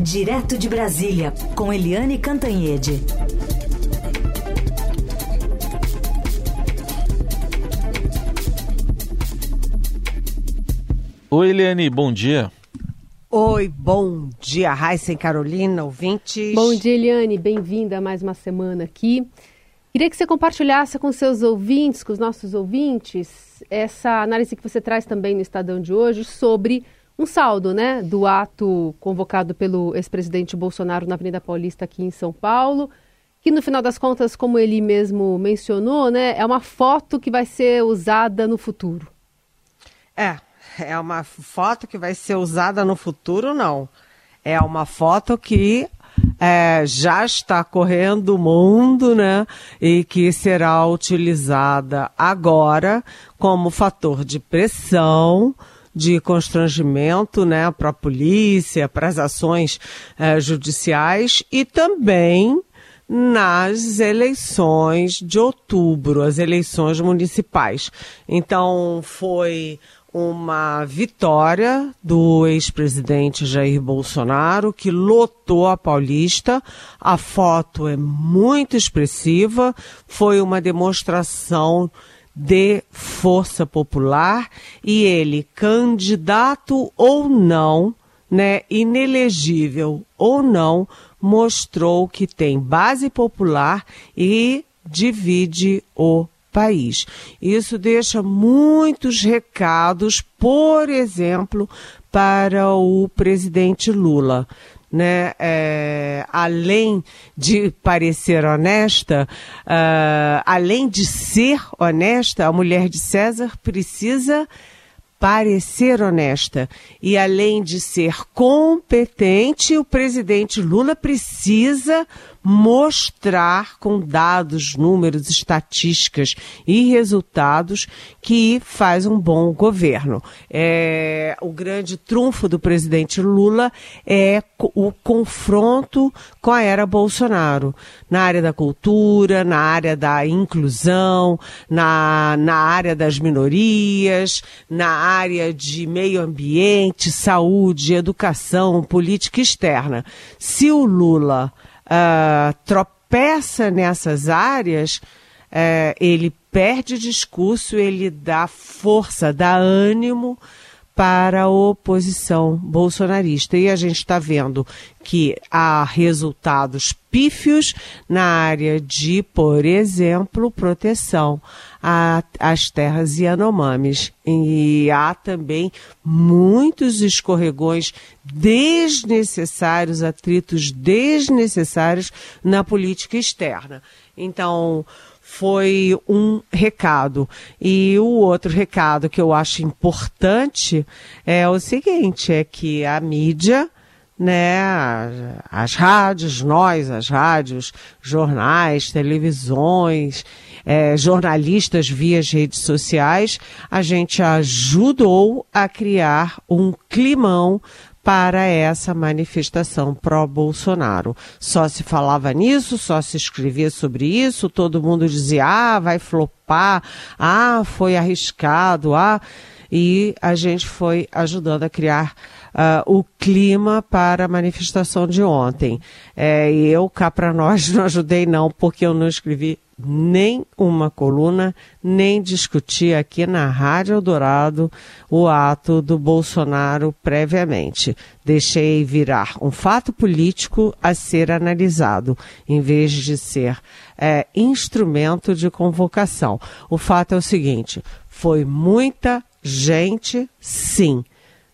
Direto de Brasília, com Eliane Cantanhede. Oi, Eliane, bom dia. Oi, bom dia, Raíssa e Carolina, ouvintes. Bom dia, Eliane, bem-vinda a mais uma semana aqui. Queria que você compartilhasse com seus ouvintes, com os nossos ouvintes, essa análise que você traz também no Estadão de hoje sobre um saldo né, do ato convocado pelo ex-presidente Bolsonaro na Avenida Paulista aqui em São Paulo, que no final das contas, como ele mesmo mencionou, né, é uma foto que vai ser usada no futuro. É, é uma foto que vai ser usada no futuro, não. É uma foto que é, já está correndo o mundo, né? E que será utilizada agora como fator de pressão, de constrangimento, né, para a polícia, para as ações é, judiciais e também nas eleições de outubro, as eleições municipais. Então foi uma vitória do ex-presidente Jair Bolsonaro, que lotou a Paulista. A foto é muito expressiva, foi uma demonstração de força popular e ele, candidato ou não, né, inelegível ou não, mostrou que tem base popular e divide o país. Isso deixa muitos recados, por exemplo, para o presidente Lula. Né, é, além de parecer honesta, uh, além de ser honesta, a mulher de César precisa parecer honesta. E além de ser competente, o presidente Lula precisa mostrar com dados, números, estatísticas e resultados que faz um bom governo. É, o grande trunfo do presidente Lula é o confronto com a era Bolsonaro, na área da cultura, na área da inclusão, na, na área das minorias, na área de meio ambiente, saúde, educação, política externa. Se o Lula uh, tropeça nessas áreas, uh, ele perde discurso, ele dá força, dá ânimo para a oposição bolsonarista. E a gente está vendo que há resultados pífios na área de, por exemplo, proteção às terras Yanomamis. E há também muitos escorregões desnecessários, atritos desnecessários na política externa. Então, foi um recado. E o outro recado que eu acho importante é o seguinte: é que a mídia né, as rádios, nós, as rádios, jornais, televisões, é, jornalistas via redes sociais, a gente ajudou a criar um climão para essa manifestação pró-Bolsonaro. Só se falava nisso, só se escrevia sobre isso, todo mundo dizia, ah, vai flopar, ah, foi arriscado, ah, e a gente foi ajudando a criar uh, o clima para a manifestação de ontem. É, eu, cá para nós, não ajudei não, porque eu não escrevi nem uma coluna, nem discuti aqui na Rádio Eldorado o ato do Bolsonaro previamente. Deixei virar um fato político a ser analisado, em vez de ser é, instrumento de convocação. O fato é o seguinte: foi muita gente, sim,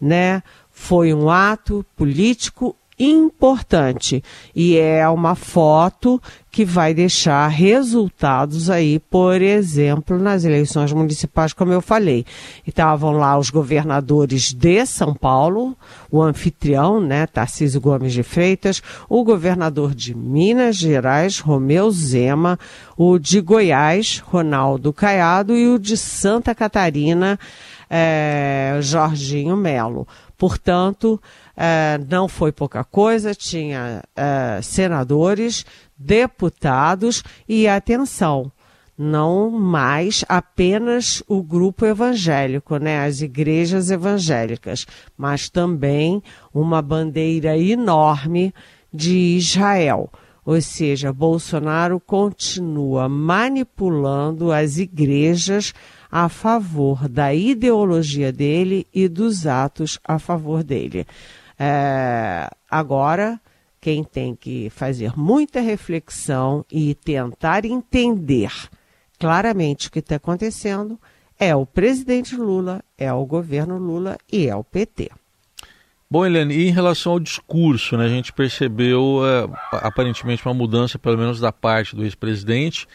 né? Foi um ato político importante e é uma foto que vai deixar resultados aí, por exemplo, nas eleições municipais, como eu falei. Estavam lá os governadores de São Paulo, o anfitrião, né, Tarcísio Gomes de Freitas, o governador de Minas Gerais, Romeu Zema, o de Goiás, Ronaldo Caiado e o de Santa Catarina, é, Jorginho Melo. Portanto, é, não foi pouca coisa, tinha é, senadores, deputados e atenção. não mais apenas o grupo evangélico, né, as igrejas evangélicas, mas também uma bandeira enorme de Israel. Ou seja, Bolsonaro continua manipulando as igrejas a favor da ideologia dele e dos atos a favor dele. É, agora, quem tem que fazer muita reflexão e tentar entender claramente o que está acontecendo é o presidente Lula, é o governo Lula e é o PT. Bom, Helene, e em relação ao discurso, né, a gente percebeu é, aparentemente uma mudança, pelo menos da parte do ex-presidente.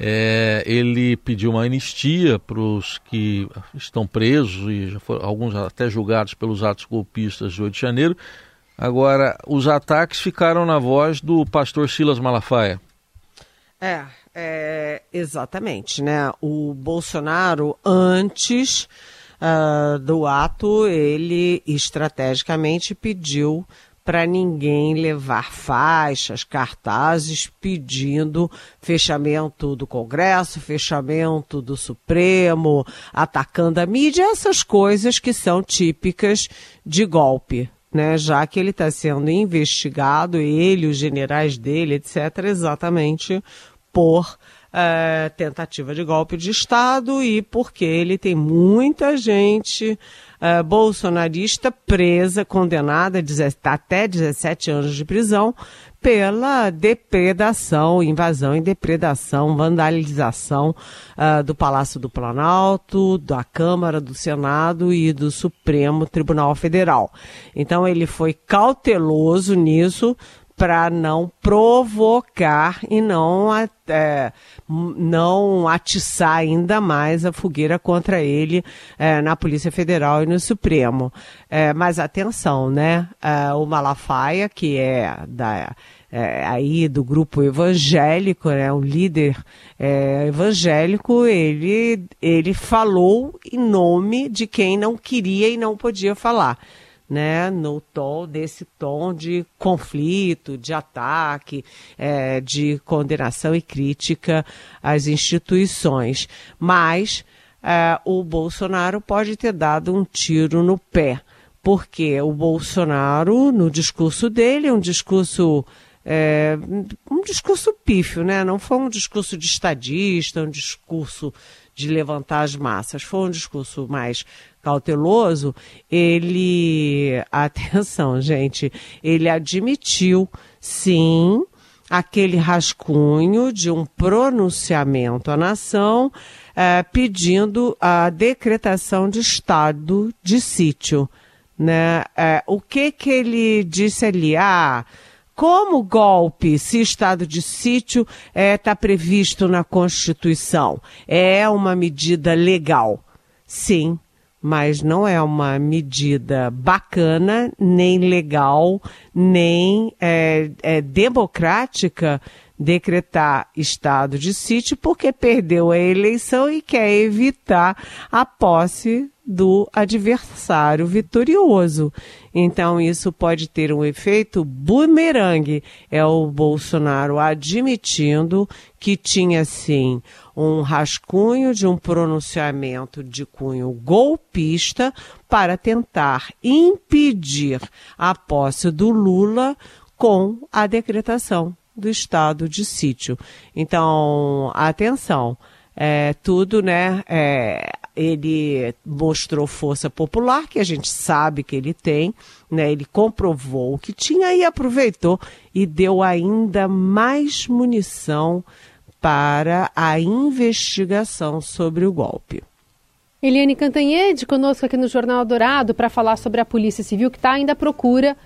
É, ele pediu uma anistia para os que estão presos e já foram, alguns até julgados pelos atos golpistas de 8 de janeiro. Agora, os ataques ficaram na voz do pastor Silas Malafaia. É, é, exatamente, né? O Bolsonaro, antes uh, do ato, ele estrategicamente pediu para ninguém levar faixas, cartazes pedindo fechamento do Congresso, fechamento do Supremo, atacando a mídia, essas coisas que são típicas de golpe. Né, já que ele está sendo investigado, ele, os generais dele, etc., exatamente por é, tentativa de golpe de Estado e porque ele tem muita gente é, bolsonarista presa, condenada a até 17 anos de prisão pela depredação, invasão e depredação, vandalização uh, do Palácio do Planalto, da Câmara, do Senado e do Supremo Tribunal Federal. Então ele foi cauteloso nisso, para não provocar e não, é, não atiçar ainda mais a fogueira contra ele é, na Polícia Federal e no Supremo. É, mas atenção, né? É, o Malafaia, que é da é, aí do grupo evangélico, né, o líder é, evangélico, ele, ele falou em nome de quem não queria e não podia falar né, no tom desse tom de conflito, de ataque, é, de condenação e crítica às instituições. Mas é, o Bolsonaro pode ter dado um tiro no pé, porque o Bolsonaro, no discurso dele, um discurso é, um discurso pífio, né? Não foi um discurso de estadista, um discurso de levantar as massas. Foi um discurso mais cauteloso. Ele, atenção, gente, ele admitiu, sim, aquele rascunho de um pronunciamento à nação é, pedindo a decretação de estado de sítio. Né? É, o que que ele disse ali? Ah, como golpe, se estado de sítio está tá previsto na Constituição, é uma medida legal. Sim, mas não é uma medida bacana, nem legal, nem é, é, democrática decretar estado de sítio porque perdeu a eleição e quer evitar a posse do adversário vitorioso. Então, isso pode ter um efeito bumerangue. É o Bolsonaro admitindo que tinha, sim, um rascunho de um pronunciamento de cunho golpista para tentar impedir a posse do Lula com a decretação do estado de sítio. Então, atenção é, tudo, né? É, ele mostrou força popular, que a gente sabe que ele tem, né? Ele comprovou que tinha e aproveitou e deu ainda mais munição para a investigação sobre o golpe. Eliane Cantanhede conosco aqui no Jornal Dourado para falar sobre a Polícia Civil que está ainda à procura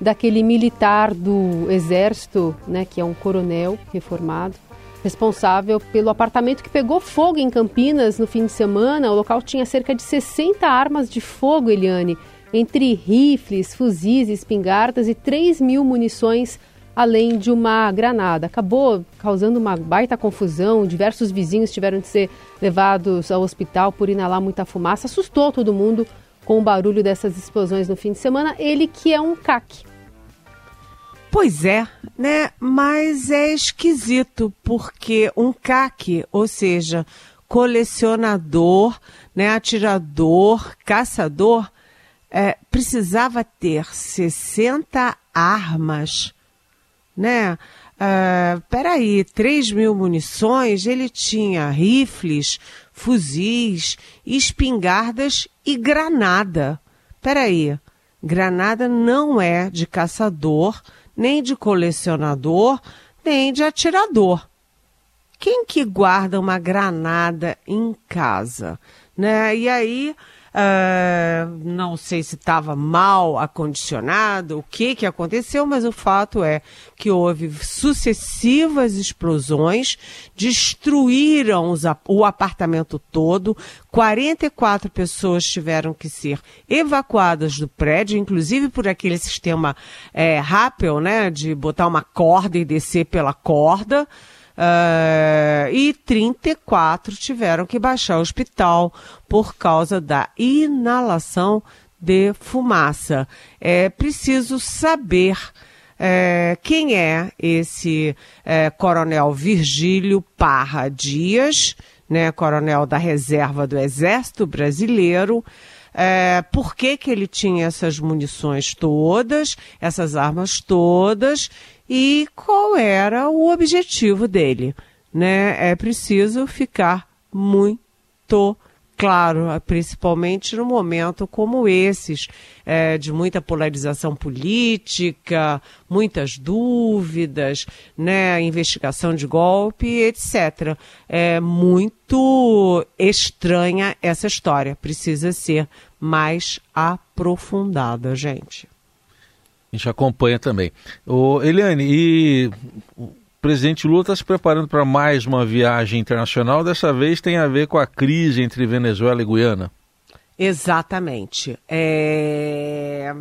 daquele militar do Exército, né, que é um coronel reformado, responsável pelo apartamento que pegou fogo em Campinas no fim de semana. O local tinha cerca de 60 armas de fogo, Eliane, entre rifles, fuzis, espingardas e 3 mil munições, além de uma granada. Acabou causando uma baita confusão. Diversos vizinhos tiveram de ser levados ao hospital por inalar muita fumaça. Assustou todo mundo com o barulho dessas explosões no fim de semana. Ele que é um CAC, Pois é, né? Mas é esquisito, porque um CAC, ou seja, colecionador, né, atirador, caçador, é, precisava ter 60 armas, né? Uh, peraí, 3 mil munições, ele tinha rifles, fuzis, espingardas e granada. Peraí, granada não é de caçador, nem de colecionador, nem de atirador. Quem que guarda uma granada em casa? Né? E aí Uh, não sei se estava mal acondicionado, o que, que aconteceu, mas o fato é que houve sucessivas explosões, destruíram os, o apartamento todo, 44 pessoas tiveram que ser evacuadas do prédio, inclusive por aquele sistema é, né, de botar uma corda e descer pela corda. Uh, e 34 tiveram que baixar o hospital por causa da inalação de fumaça. É preciso saber é, quem é esse é, coronel Virgílio Parra Dias, né, coronel da reserva do Exército Brasileiro. É, por que, que ele tinha essas munições todas, essas armas todas, e qual era o objetivo dele. Né? É preciso ficar muito claro, principalmente no momento como esses, é, de muita polarização política, muitas dúvidas, né, investigação de golpe, etc. É muito estranha essa história, precisa ser mais aprofundada, gente. A gente acompanha também. O Eliane, e o presidente Lula está se preparando para mais uma viagem internacional. Dessa vez tem a ver com a crise entre Venezuela e Guiana. Exatamente. É...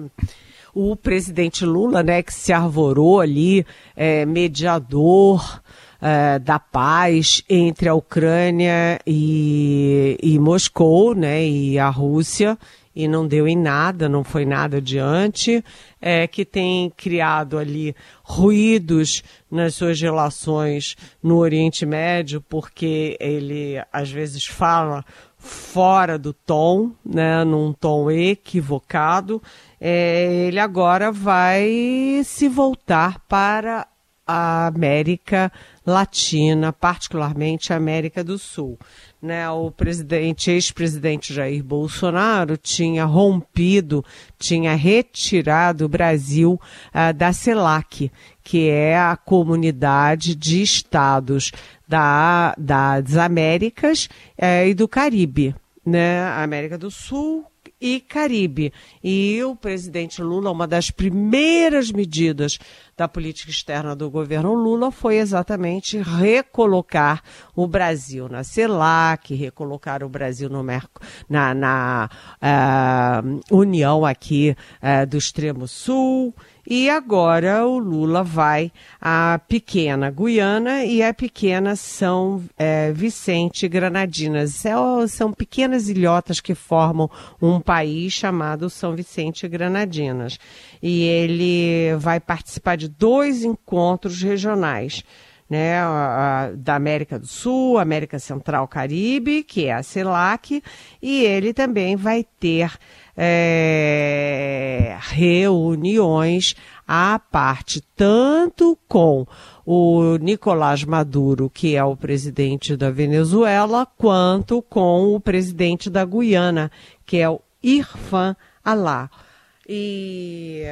O presidente Lula, né, que se arvorou ali, é, mediador é, da paz entre a Ucrânia e, e Moscou, né, e a Rússia, e não deu em nada, não foi nada adiante, é, que tem criado ali ruídos nas suas relações no Oriente Médio, porque ele às vezes fala fora do tom, né, num tom equivocado, é, ele agora vai se voltar para a América Latina, particularmente a América do Sul né, o presidente, ex-presidente Jair Bolsonaro tinha rompido, tinha retirado o Brasil uh, da CELAC, que é a comunidade de estados da, das Américas uh, e do Caribe, né, América do Sul, e Caribe. E o presidente Lula, uma das primeiras medidas da política externa do governo Lula foi exatamente recolocar o Brasil na CELAC, recolocar o Brasil no Merco, na, na uh, União aqui uh, do Extremo Sul, e agora o Lula vai à pequena Guiana e a pequena São é, Vicente Granadinas. São, são pequenas ilhotas que formam um país chamado São Vicente Granadinas. E ele vai participar de dois encontros regionais. Né, da América do Sul, América Central, Caribe, que é a CELAC, e ele também vai ter é, reuniões à parte, tanto com o Nicolás Maduro, que é o presidente da Venezuela, quanto com o presidente da Guiana, que é o Irfan Alá. E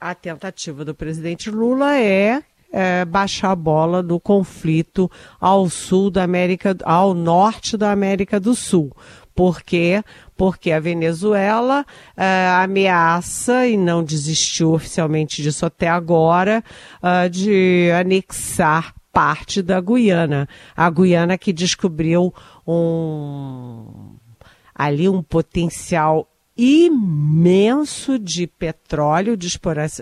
a tentativa do presidente Lula é é, baixar a bola do conflito ao sul da América, ao norte da América do Sul. Por quê? Porque a Venezuela uh, ameaça, e não desistiu oficialmente disso até agora, uh, de anexar parte da Guiana. A Guiana que descobriu um ali um potencial imenso de petróleo, de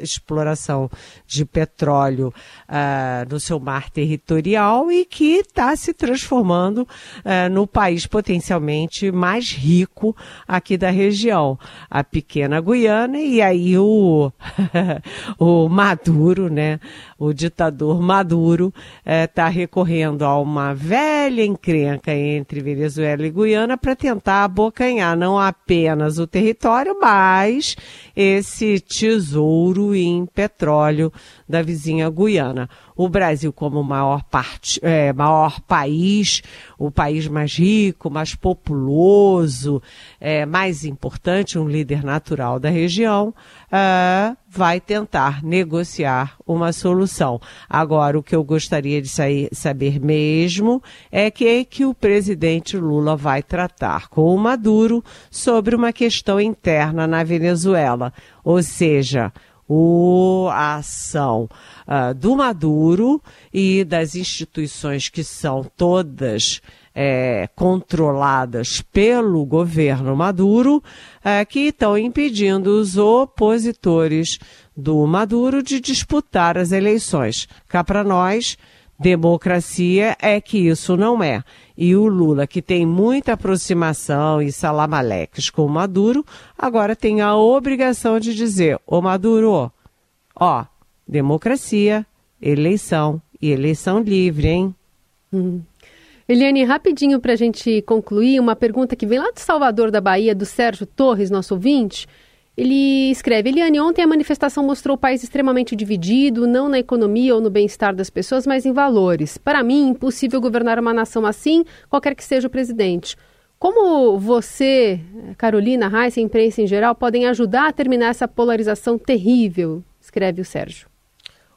exploração de petróleo uh, no seu mar territorial e que está se transformando uh, no país potencialmente mais rico aqui da região, a pequena Guiana, e aí o, o Maduro, né, o ditador Maduro, está uh, recorrendo a uma velha encrenca entre Venezuela e Guiana para tentar abocanhar não apenas o território, mas esse tesouro em petróleo da vizinha Guiana. O Brasil, como maior, parte, é, maior país, o país mais rico, mais populoso, é, mais importante, um líder natural da região, é, vai tentar negociar uma solução. Agora, o que eu gostaria de sair, saber mesmo é que, que o presidente Lula vai tratar com o Maduro sobre uma questão interna na Venezuela. Ou seja, o, a ação uh, do Maduro e das instituições que são todas é, controladas pelo governo Maduro, é, que estão impedindo os opositores do Maduro de disputar as eleições. Cá para nós, democracia é que isso não é. E o Lula, que tem muita aproximação e salamaleques com o Maduro, agora tem a obrigação de dizer: Ô Maduro, ó, democracia, eleição e eleição livre, hein? Uhum. Eliane, rapidinho para a gente concluir, uma pergunta que vem lá de Salvador da Bahia, do Sérgio Torres, nosso ouvinte. Ele escreve: Eliane, ontem a manifestação mostrou o país extremamente dividido, não na economia ou no bem-estar das pessoas, mas em valores. Para mim, impossível governar uma nação assim, qualquer que seja o presidente. Como você, Carolina, Reis a imprensa em geral podem ajudar a terminar essa polarização terrível? Escreve o Sérgio.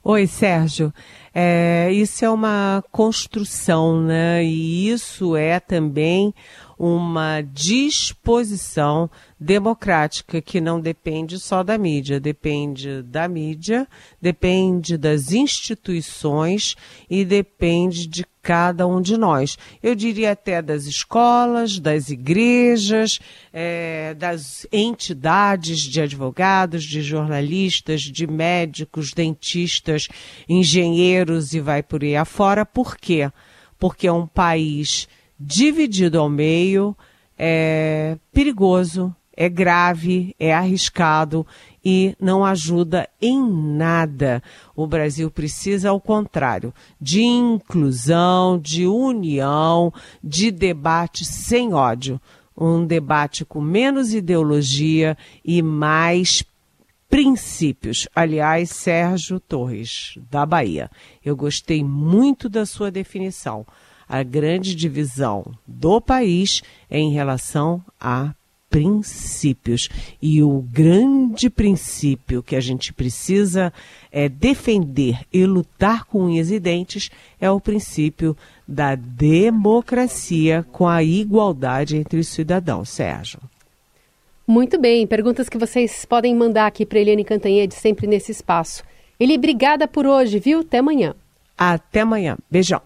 Oi, Sérgio. É, isso é uma construção, né? E isso é também uma disposição democrática que não depende só da mídia, depende da mídia, depende das instituições e depende de cada um de nós. Eu diria até das escolas, das igrejas, é, das entidades de advogados, de jornalistas, de médicos, dentistas, engenheiros e vai por aí afora. Por quê? Porque é um país dividido ao meio é perigoso, é grave, é arriscado e não ajuda em nada. O Brasil precisa, ao contrário, de inclusão, de união, de debate sem ódio. Um debate com menos ideologia e mais princípios. Aliás, Sérgio Torres, da Bahia. Eu gostei muito da sua definição a grande divisão do país é em relação a princípios. E o grande princípio que a gente precisa é defender e lutar com unhas e dentes é o princípio da democracia com a igualdade entre os cidadãos. Sérgio. Muito bem, perguntas que vocês podem mandar aqui para Eliane Cantanhede sempre nesse espaço. Ele, obrigada por hoje, viu? Até amanhã. Até amanhã. Beijão.